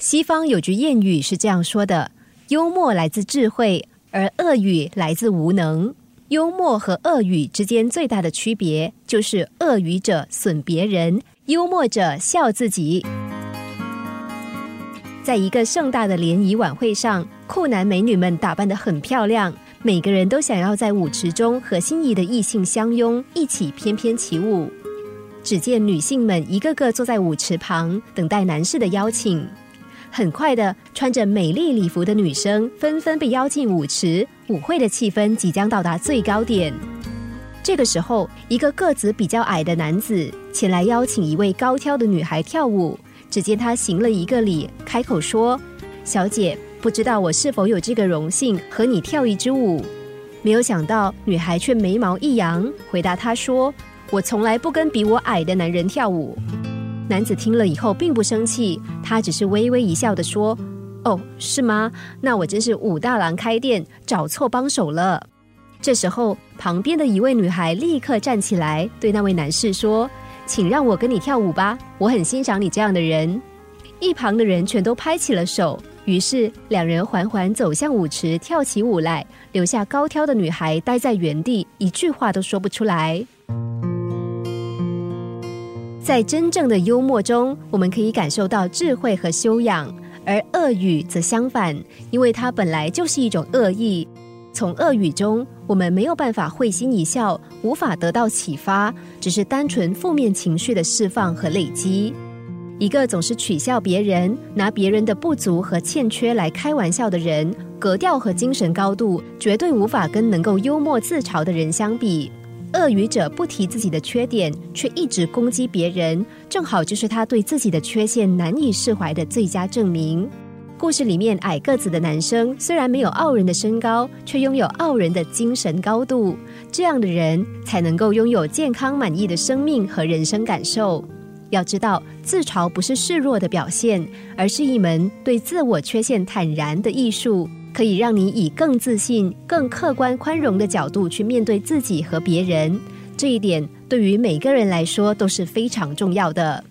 西方有句谚语是这样说的：“幽默来自智慧，而恶语来自无能。”幽默和恶语之间最大的区别，就是恶语者损别人，幽默者笑自己。在一个盛大的联谊晚会上，酷男美女们打扮得很漂亮，每个人都想要在舞池中和心仪的异性相拥，一起翩翩起舞。只见女性们一个个坐在舞池旁，等待男士的邀请。很快的，穿着美丽礼服的女生纷纷被邀进舞池，舞会的气氛即将到达最高点。这个时候，一个个子比较矮的男子前来邀请一位高挑的女孩跳舞。只见他行了一个礼，开口说：“小姐，不知道我是否有这个荣幸和你跳一支舞？”没有想到，女孩却眉毛一扬，回答他说：“我从来不跟比我矮的男人跳舞。”男子听了以后并不生气，他只是微微一笑的说：“哦，是吗？那我真是武大郎开店找错帮手了。”这时候，旁边的一位女孩立刻站起来，对那位男士说：“请让我跟你跳舞吧，我很欣赏你这样的人。”一旁的人全都拍起了手，于是两人缓缓走向舞池，跳起舞来，留下高挑的女孩待在原地，一句话都说不出来。在真正的幽默中，我们可以感受到智慧和修养；而恶语则相反，因为它本来就是一种恶意。从恶语中，我们没有办法会心一笑，无法得到启发，只是单纯负面情绪的释放和累积。一个总是取笑别人、拿别人的不足和欠缺来开玩笑的人，格调和精神高度绝对无法跟能够幽默自嘲的人相比。恶语者不提自己的缺点，却一直攻击别人，正好就是他对自己的缺陷难以释怀的最佳证明。故事里面矮个子的男生虽然没有傲人的身高，却拥有傲人的精神高度。这样的人才能够拥有健康满意的生命和人生感受。要知道，自嘲不是示弱的表现，而是一门对自我缺陷坦然的艺术。可以让你以更自信、更客观、宽容的角度去面对自己和别人，这一点对于每个人来说都是非常重要的。